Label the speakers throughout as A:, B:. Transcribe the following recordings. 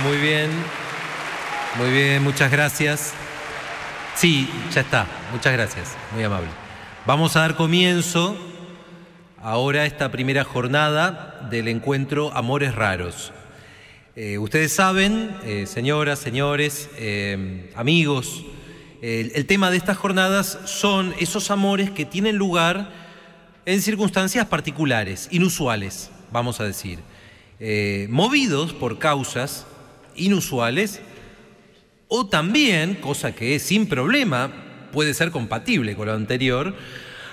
A: Muy bien. Muy bien, muchas gracias. Sí, ya está. Muchas gracias. Muy amable. Vamos a dar comienzo ahora a esta primera jornada del encuentro Amores Raros. Eh, ustedes saben, eh, señoras, señores, eh, amigos, el tema de estas jornadas son esos amores que tienen lugar en circunstancias particulares, inusuales, vamos a decir, movidos por causas inusuales o también, cosa que es sin problema, puede ser compatible con lo anterior,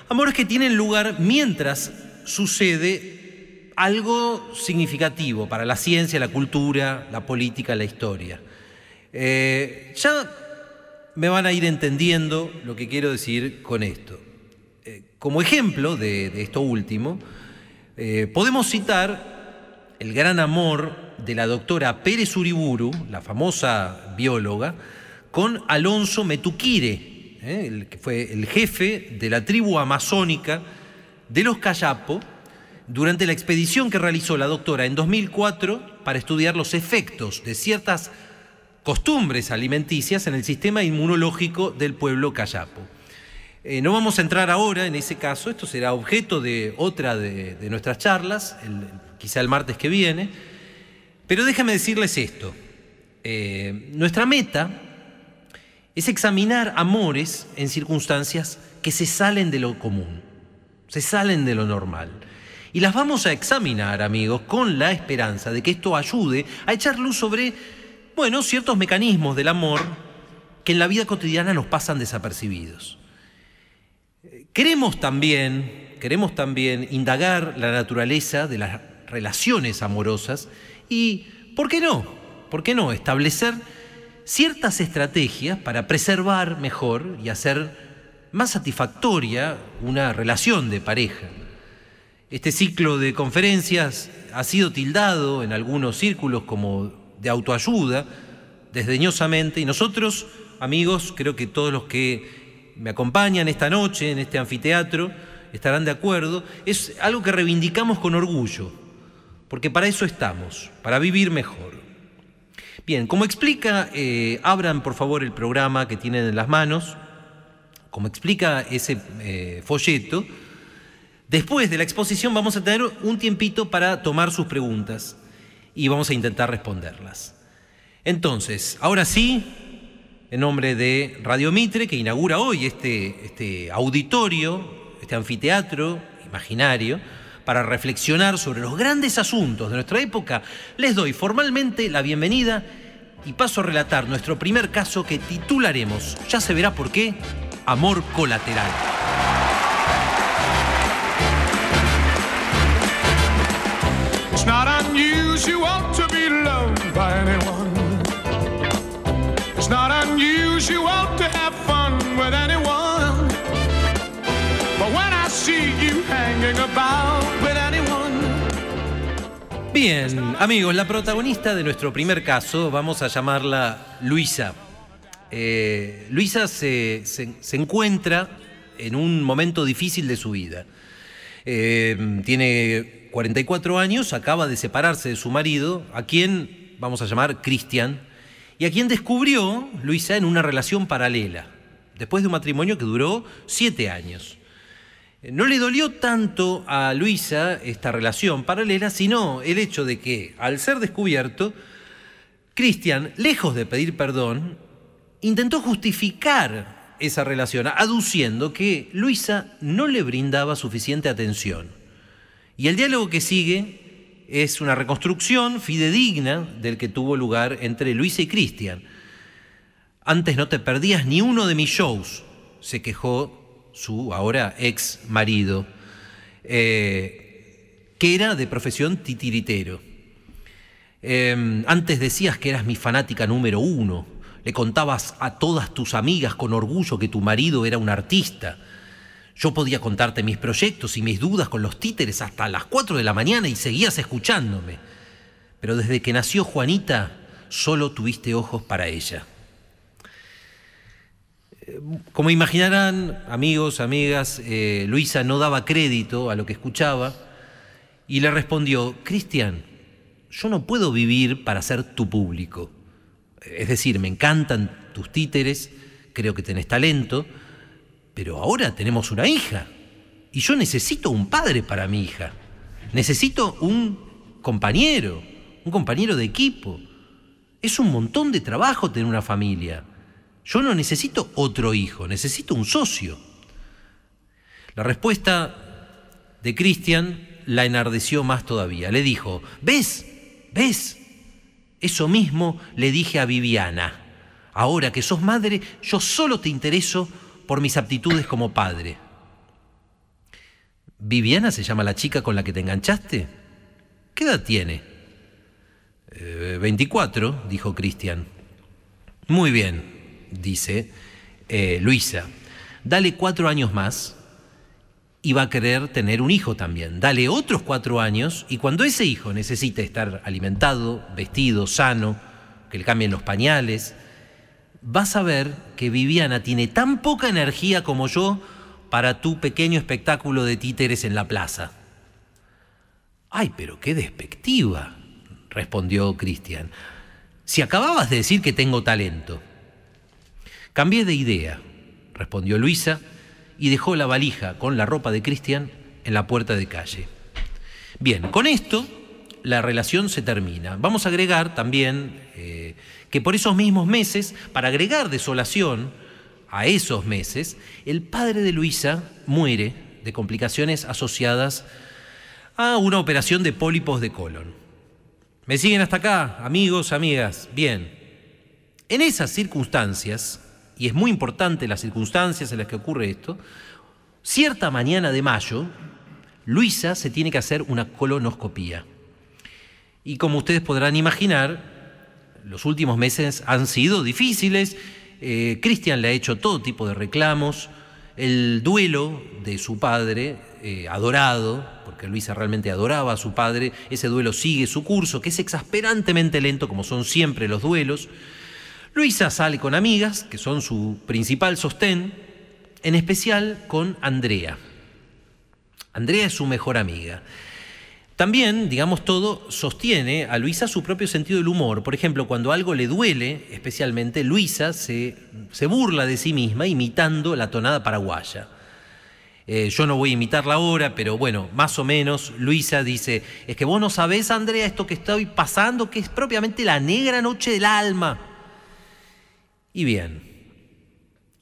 A: amores que tienen lugar mientras sucede algo significativo para la ciencia, la cultura, la política, la historia. Eh, ya me van a ir entendiendo lo que quiero decir con esto. Eh, como ejemplo de, esto último, eh, podemos citar el gran amor de la doctora Pérez Uriburu, la famosa bióloga, con Alonso Metuquire, ¿eh? el que fue el jefe de la tribu amazónica de los Cayapo, durante la expedición que realizó la doctora en 2004 para estudiar los efectos de ciertas costumbres alimenticias en el sistema inmunológico del pueblo Cayapo. Eh, no vamos a entrar ahora en ese caso, esto será objeto de otra de, nuestras charlas, quizá el martes que viene, pero déjame decirles esto. Eh, nuestra meta es examinar amores en circunstancias que se salen de lo común, se salen de lo normal. Y las vamos a examinar, amigos, con la esperanza de que esto ayude a echar luz sobre, bueno, ciertos mecanismos del amor que en la vida cotidiana nos pasan desapercibidos. Queremos también, queremos también indagar la naturaleza de las relaciones amorosas y, ¿por qué no? ¿Por qué no establecer ciertas estrategias para preservar mejor y hacer más satisfactoria una relación de pareja? Este ciclo de conferencias ha sido tildado en algunos círculos como de autoayuda, desdeñosamente, y nosotros, amigos, creo que todos los que me acompañan esta noche en este anfiteatro estarán de acuerdo, es algo que reivindicamos con orgullo, porque para eso estamos, para vivir mejor. Bien, como explica, eh, abran por favor el programa que tienen en las manos, como explica ese eh, folleto, después de la exposición vamos a tener un tiempito para tomar sus preguntas y vamos a intentar responderlas. Entonces, ahora sí, en nombre de Radio Mitre, que inaugura hoy este, este auditorio, este anfiteatro imaginario, para reflexionar sobre los grandes asuntos de nuestra época, les doy formalmente la bienvenida y paso a relatar nuestro primer caso que titularemos, ya se verá por qué, Amor Colateral.
B: It's not unusual to have fun with anyone. But when I see you hanging about
A: Bien, amigos, la protagonista de nuestro primer caso, vamos a llamarla Luisa. Eh, Luisa se, se- encuentra en un momento difícil de su vida. Eh, tiene 44 años, acaba de separarse de su marido, a quien vamos a llamar Cristian, y a quien descubrió Luisa en una relación paralela, después de un matrimonio que duró siete años. No le dolió tanto a Luisa esta relación paralela, sino el hecho de que, al ser descubierto, Cristian, lejos de pedir perdón, intentó justificar esa relación, aduciendo que Luisa no le brindaba suficiente atención. Y el diálogo que sigue es una reconstrucción fidedigna del que tuvo lugar entre Luisa y Cristian. Antes no te perdías ni uno de mis shows, se quejó su ahora ex marido, eh, que era de profesión titiritero. Eh, antes decías que eras mi fanática número uno, le contabas a todas tus amigas con orgullo que tu marido era un artista. Yo podía contarte mis proyectos y mis dudas con los títeres hasta las 4 de la mañana y seguías escuchándome. Pero desde que nació Juanita, solo tuviste ojos para ella. Como imaginarán, amigos, amigas, eh, Luisa no daba crédito a lo que escuchaba y le respondió, Cristian, yo no puedo vivir para ser tu público. Es decir, me encantan tus títeres, creo que tenés talento, pero ahora tenemos una hija y yo necesito un padre para mi hija. Necesito un compañero, un compañero de equipo. Es un montón de trabajo tener una familia. Yo no necesito otro hijo, necesito un socio. La respuesta de Cristian la enardeció más todavía. Le dijo, ¿ves? ¿Ves? Eso mismo le dije a Viviana. Ahora que sos madre, yo solo te intereso por mis aptitudes como padre. ¿Viviana se llama la chica con la que te enganchaste? ¿Qué edad tiene? 24, eh, dijo Cristian. Muy bien, dice eh, Luisa. Dale cuatro años más y va a querer tener un hijo también. Dale otros cuatro años y cuando ese hijo necesite estar alimentado, vestido, sano, que le cambien los pañales, vas a ver que Viviana tiene tan poca energía como yo para tu pequeño espectáculo de títeres en la plaza. Ay, pero qué despectiva, respondió Cristian. Si acababas de decir que tengo talento. Cambié de idea, respondió Luisa y dejó la valija con la ropa de Cristian en la puerta de calle. Bien, con esto la relación se termina. Vamos a agregar también eh, que por esos mismos meses, para agregar desolación a esos meses, el padre de Luisa muere de complicaciones asociadas a una operación de pólipos de colon. ¿Me siguen hasta acá, amigos, amigas? Bien. En esas circunstancias, y es muy importante las circunstancias en las que ocurre esto, cierta mañana de mayo, Luisa se tiene que hacer una colonoscopía. Y como ustedes podrán imaginar, los últimos meses han sido difíciles. Eh, Cristian le ha hecho todo tipo de reclamos. El duelo de su padre, eh, adorado, porque Luisa realmente adoraba a su padre, ese duelo sigue su curso, que es exasperantemente lento, como son siempre los duelos. Luisa sale con amigas, que son su principal sostén, en especial con Andrea. Andrea es su mejor amiga. También, digamos todo, sostiene a Luisa su propio sentido del humor. Por ejemplo, cuando algo le duele, especialmente, Luisa se, se burla de sí misma imitando la tonada paraguaya. Eh, yo no voy a imitarla ahora, pero bueno, más o menos, Luisa dice, es que vos no sabés, Andrea, esto que estoy pasando, que es propiamente la negra noche del alma. Y bien,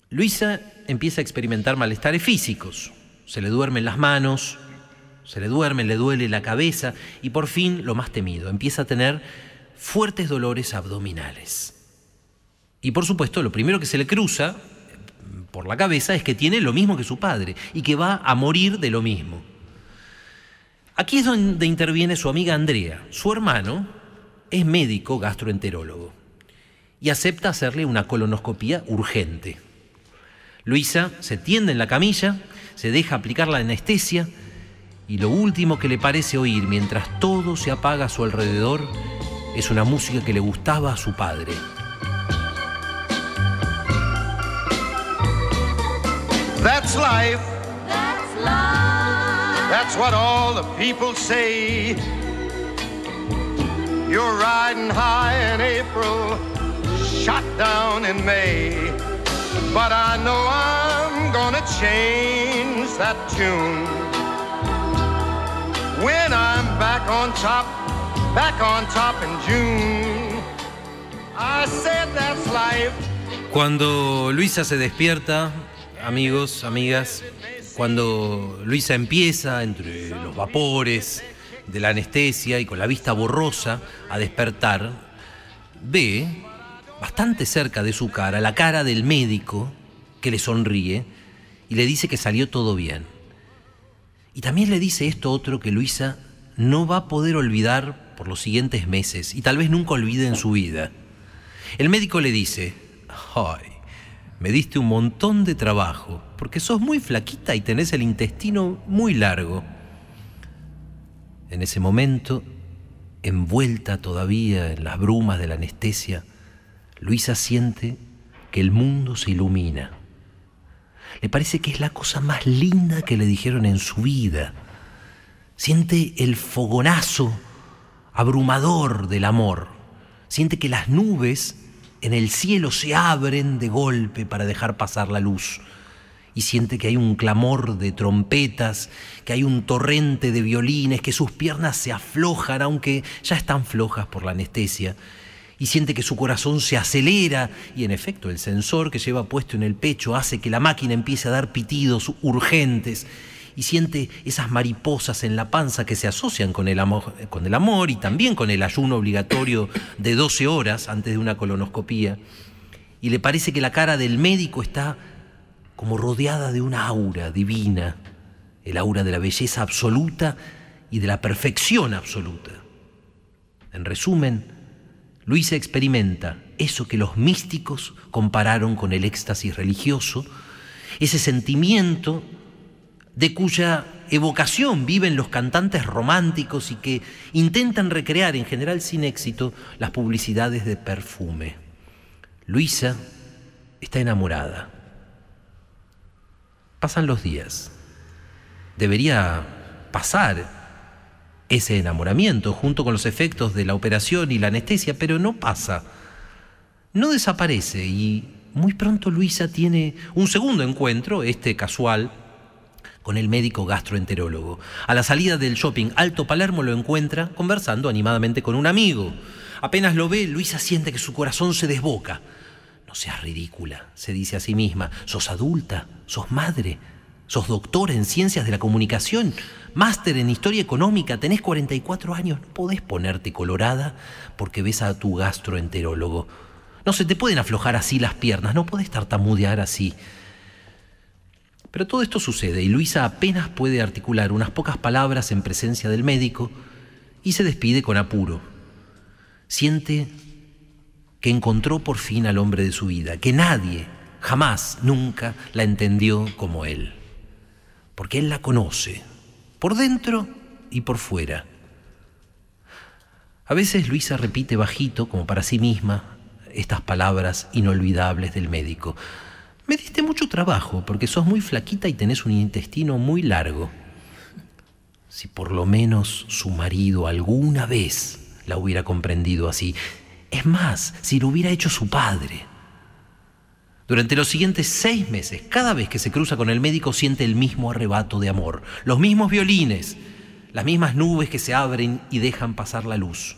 A: Luisa empieza a experimentar malestares físicos. Se le duermen las manos, se le duerme, le duele la cabeza y por fin, lo más temido, empieza a tener fuertes dolores abdominales. Y por supuesto, lo primero que se le cruza por la cabeza es que tiene lo mismo que su padre y que va a morir de lo mismo. Aquí es donde interviene su amiga Andrea. Su hermano es médico gastroenterólogo y acepta hacerle una colonoscopía urgente. Luisa se tiende en la camilla, se deja aplicar la anestesia, y lo último que le parece oír mientras todo se apaga a su alrededor es una música que le gustaba a su padre.
B: That's life. That's life. That's what all the people say. You're riding high in April, shot down in May. But I know I'm gonna change that tune. when I'm back on top, back on top in June. I said that's life.
A: Cuando Luisa se despierta, amigos, amigas, cuando Luisa empieza entre los vapores de la anestesia y con la vista borrosa a despertar, ve bastante cerca de su cara la cara del médico que le sonríe y le dice que salió todo bien. Y también le dice esto otro que Luisa no va a poder olvidar por los siguientes meses y tal vez nunca olvide en su vida. El médico le dice, ay, me diste un montón de trabajo porque sos muy flaquita y tenés el intestino muy largo. En ese momento, envuelta todavía en las brumas de la anestesia, Luisa siente que el mundo se ilumina le parece que es la cosa más linda que le dijeron en su vida. Siente el fogonazo abrumador del amor. Siente que las nubes en el cielo se abren de golpe para dejar pasar la luz. Y siente que hay un clamor de trompetas, que hay un torrente de violines, que sus piernas se aflojan, aunque ya están flojas por la anestesia. Y siente que su corazón se acelera y en efecto el sensor que lleva puesto en el pecho hace que la máquina empiece a dar pitidos urgentes y siente esas mariposas en la panza que se asocian con el amor, con el amor y también con el ayuno obligatorio de 12 horas antes de una colonoscopía. Y le parece que la cara del médico está como rodeada de una aura divina, el aura de la belleza absoluta y de la perfección absoluta. En resumen, Luisa experimenta eso que los místicos compararon con el éxtasis religioso, ese sentimiento de cuya evocación viven los cantantes románticos y que intentan recrear, en general sin éxito, las publicidades de perfume. Luisa está enamorada. Pasan los días. Debería pasar ese enamoramiento junto con los efectos de la operación y la anestesia, pero no pasa. No desaparece y muy pronto Luisa tiene un segundo encuentro, este casual, con el médico gastroenterólogo. A la salida del shopping Alto Palermo lo encuentra conversando animadamente con un amigo. Apenas lo ve, Luisa siente que su corazón se desboca. No seas ridícula, se dice a sí misma. Sos adulta, sos madre, sos doctora en ciencias de la comunicación, máster en historia económica, tenés 44 años, no podés ponerte colorada porque ves a tu gastroenterólogo. No se te pueden aflojar así las piernas, no podés tartamudear así. Pero todo esto sucede y Luisa apenas puede articular unas pocas palabras en presencia del médico y se despide con apuro. Siente que encontró por fin al hombre de su vida, que nadie, jamás, nunca la entendió como él. Porque él la conoce, por dentro y por fuera. A veces Luisa repite bajito, como para sí misma, estas palabras inolvidables del médico. Me diste mucho trabajo porque sos muy flaquita y tenés un intestino muy largo. Si por lo menos su marido alguna vez la hubiera comprendido así. Es más, si lo hubiera hecho su padre. Durante los siguientes seis meses, cada vez que se cruza con el médico siente el mismo arrebato de amor, los mismos violines, las mismas nubes que se abren y dejan pasar la luz.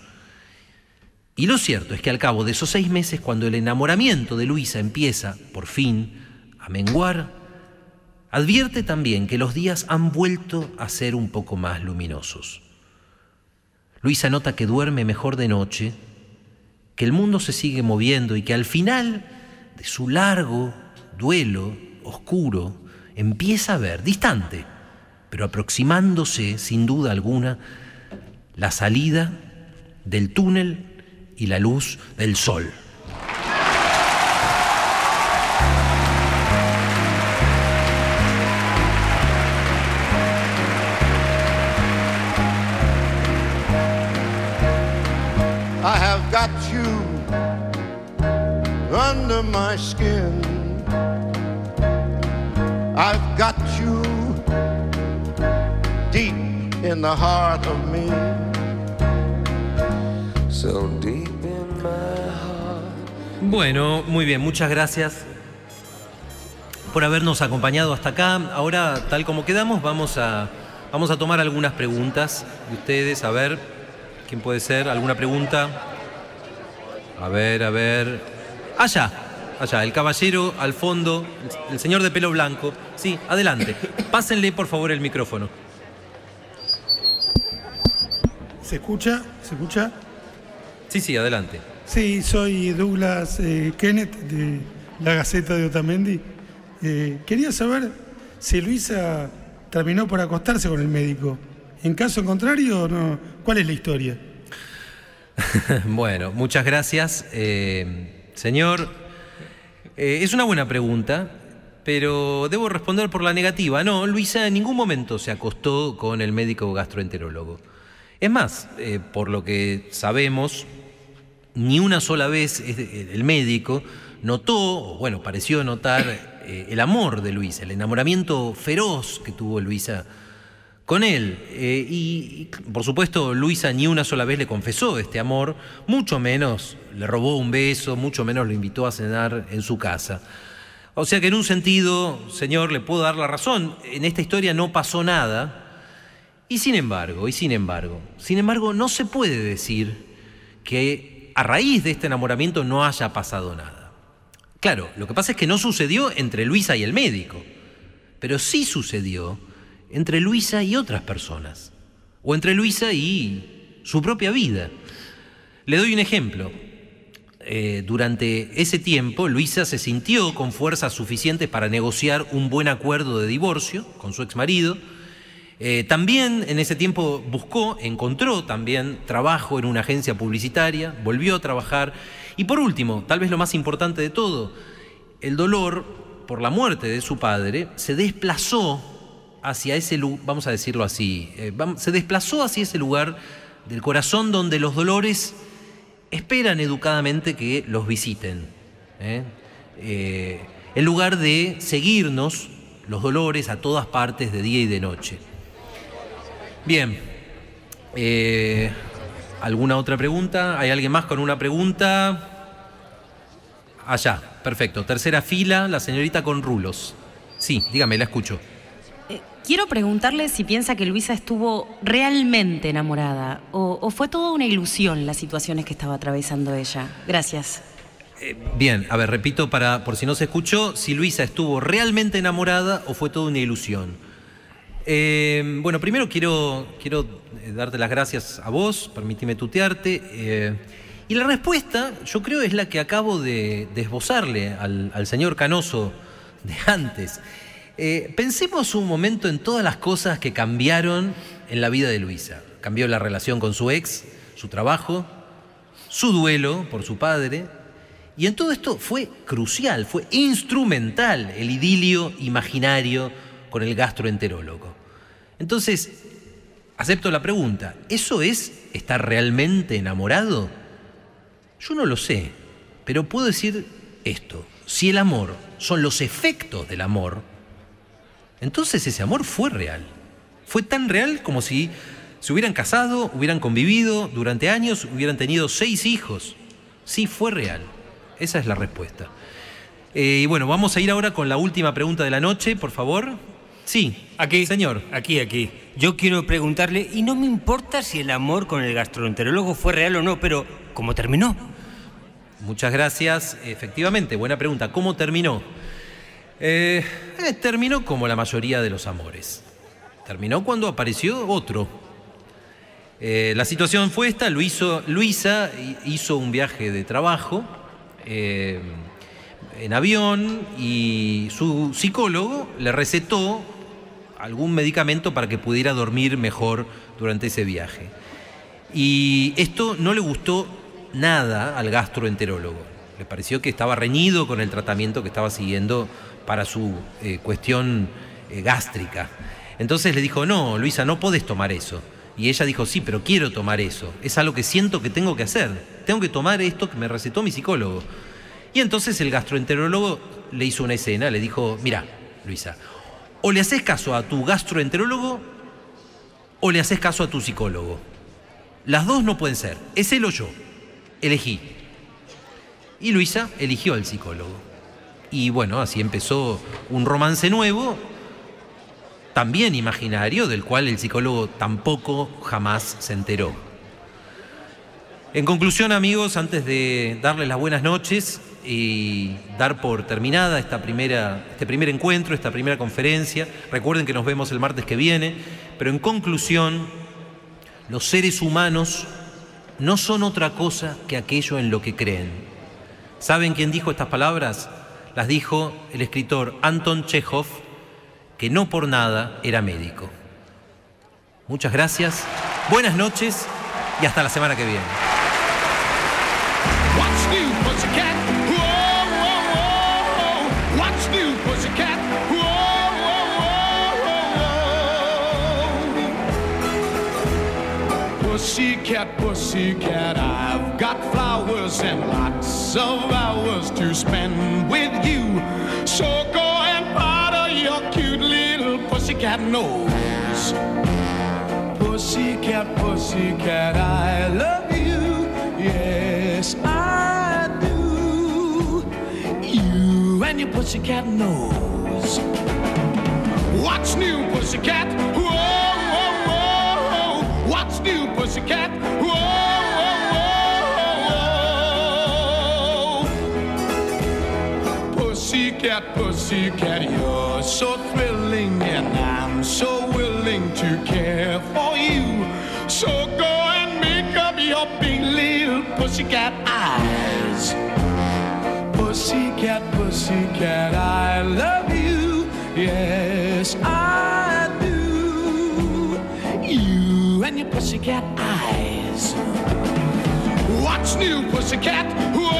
A: Y lo cierto es que al cabo de esos seis meses, cuando el enamoramiento de Luisa empieza, por fin, a menguar, advierte también que los días han vuelto a ser un poco más luminosos. Luisa nota que duerme mejor de noche, que el mundo se sigue moviendo y que al final de su largo duelo oscuro empieza a ver, distante, pero aproximándose sin duda alguna, la salida del túnel y la luz del sol.
C: So.
A: Bueno, muy bien, muchas gracias por habernos acompañado hasta acá. Ahora, tal como quedamos, vamos a, vamos a tomar algunas preguntas de ustedes, a ver quién puede ser, alguna pregunta. A ver, a ver. Allá, allá, el caballero al fondo, el, señor de pelo blanco. Sí, adelante. Pásenle por favor el micrófono.
D: ¿Se escucha? ¿Se escucha?
A: Sí, sí, adelante.
D: Sí, soy Douglas eh, Kenneth de la Gaceta de Otamendi. Eh, quería saber si Luisa terminó por acostarse con el médico. En caso contrario, no. ¿cuál es la historia?
A: bueno, muchas gracias, eh, señor. Eh, es una buena pregunta, pero debo responder por la negativa. No, Luisa en ningún momento se acostó con el médico gastroenterólogo. Es más, eh, por lo que sabemos, ni una sola vez eh, el médico notó, o bueno, pareció notar el amor de Luisa, el enamoramiento feroz que tuvo Luisa con él. Eh, y, y, por supuesto, Luisa ni una sola vez le confesó este amor, mucho menos le robó un beso, mucho menos lo invitó a cenar en su casa. O sea que en un sentido, señor, le puedo dar la razón, en esta historia no pasó nada. Y sin embargo, y sin embargo, sin embargo, no se puede decir que a raíz de este enamoramiento no haya pasado nada. Claro, lo que pasa es que no sucedió entre Luisa y el médico, pero sí sucedió entre Luisa y otras personas, o entre Luisa y su propia vida. Le doy un ejemplo. Eh, durante ese tiempo, Luisa se sintió con fuerzas suficientes para negociar un buen acuerdo de divorcio con su exmarido. Eh, también en ese tiempo buscó, encontró también trabajo en una agencia publicitaria, volvió a trabajar. Y por último, tal vez lo más importante de todo, el dolor por la muerte de su padre se desplazó hacia ese lugar, vamos a decirlo así, eh, se desplazó hacia ese lugar del corazón donde los dolores esperan educadamente que los visiten. ¿eh? Eh, en lugar de seguirnos los dolores a todas partes de día y de noche. Bien, ¿alguna otra pregunta? ¿Hay alguien más con una pregunta? Allá, perfecto. Tercera fila, la señorita con rulos. Sí, dígame, la escucho.
E: Quiero preguntarle si piensa que Luisa estuvo realmente enamorada o, fue toda una ilusión las situaciones que estaba atravesando ella. Gracias.
A: Eh, bien, a ver, repito para por si no se escuchó, si Luisa estuvo realmente enamorada o fue toda una ilusión. Eh, bueno, primero quiero, quiero darte las gracias a vos, permíteme tutearte. Eh, y la respuesta, yo creo, es la que acabo de, de esbozarle al, al señor Canoso de antes. Eh, pensemos un momento en todas las cosas que cambiaron en la vida de Luisa. Cambió la relación con su ex, su trabajo, su duelo por su padre. Y en todo esto fue crucial, fue instrumental el idilio imaginario con el gastroenterólogo. Entonces, acepto la pregunta, ¿eso es estar realmente enamorado? Yo no lo sé, pero puedo decir esto, si el amor son los efectos del amor, entonces ese amor fue real. Fue tan real como si se hubieran casado, hubieran convivido durante años, hubieran tenido seis hijos. Sí, fue real. Esa es la respuesta. Eh, y bueno, vamos a ir ahora con la última pregunta de la noche, por favor. Sí,
F: aquí.
A: Señor.
F: Aquí, aquí. Yo quiero preguntarle, y no me importa si el amor con el gastroenterólogo fue real o no, pero ¿cómo terminó?
A: Muchas gracias. Efectivamente, buena pregunta. ¿Cómo terminó? Eh, eh, terminó como la mayoría de los amores. Terminó cuando apareció otro. Eh, la situación fue esta, Luisa hizo un viaje de trabajo en avión y su psicólogo le recetó algún medicamento para que pudiera dormir mejor durante ese viaje. Y esto no le gustó nada al gastroenterólogo. Le pareció que estaba reñido con el tratamiento que estaba siguiendo para su eh, cuestión eh, gástrica. Entonces le dijo, no, Luisa, no podés tomar eso. Y ella dijo, sí, pero quiero tomar eso. Es algo que siento que tengo que hacer. Tengo que tomar esto que me recetó mi psicólogo. Y entonces el gastroenterólogo le hizo una escena, le dijo, mira, Luisa, o le haces caso a tu gastroenterólogo o le haces caso a tu psicólogo. Las dos no pueden ser, es él o yo. Elegí. Y Luisa eligió al psicólogo. Y bueno, así empezó un romance nuevo, también imaginario, del cual el psicólogo tampoco jamás se enteró. En conclusión, amigos, antes de darles las buenas noches y dar por terminada esta primera, este primer encuentro, esta primera conferencia, recuerden que nos vemos el martes que viene, pero en conclusión, los seres humanos no son otra cosa que aquello en lo que creen. ¿Saben quién dijo estas palabras? Las dijo el escritor Anton Chekhov, que no por nada era médico. Muchas gracias, buenas noches y hasta la semana que viene.
B: Whoa. Pussycat, pussycat, I've got flowers and lots of hours to spend with you. So go and powder your cute little pussycat nose. Pussycat, pussycat, I love you. Yes, I do. You and your pussycat nose. What's new, pussycat? Whoa, new, pussycat? Whoa, whoa, whoa. Pussycat, pussycat, you're so thrilling, and I'm so willing to care for you. So go and make up your big little pussycat eyes. Pussycat, pussycat, I love You pussycat eyes. What's new, pussycat? Whoa,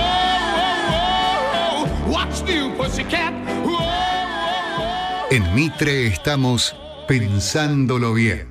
B: whoa, whoa. What's new, pussycat? Whoa, whoa, whoa.
G: En Mitre estamos pensándolo bien.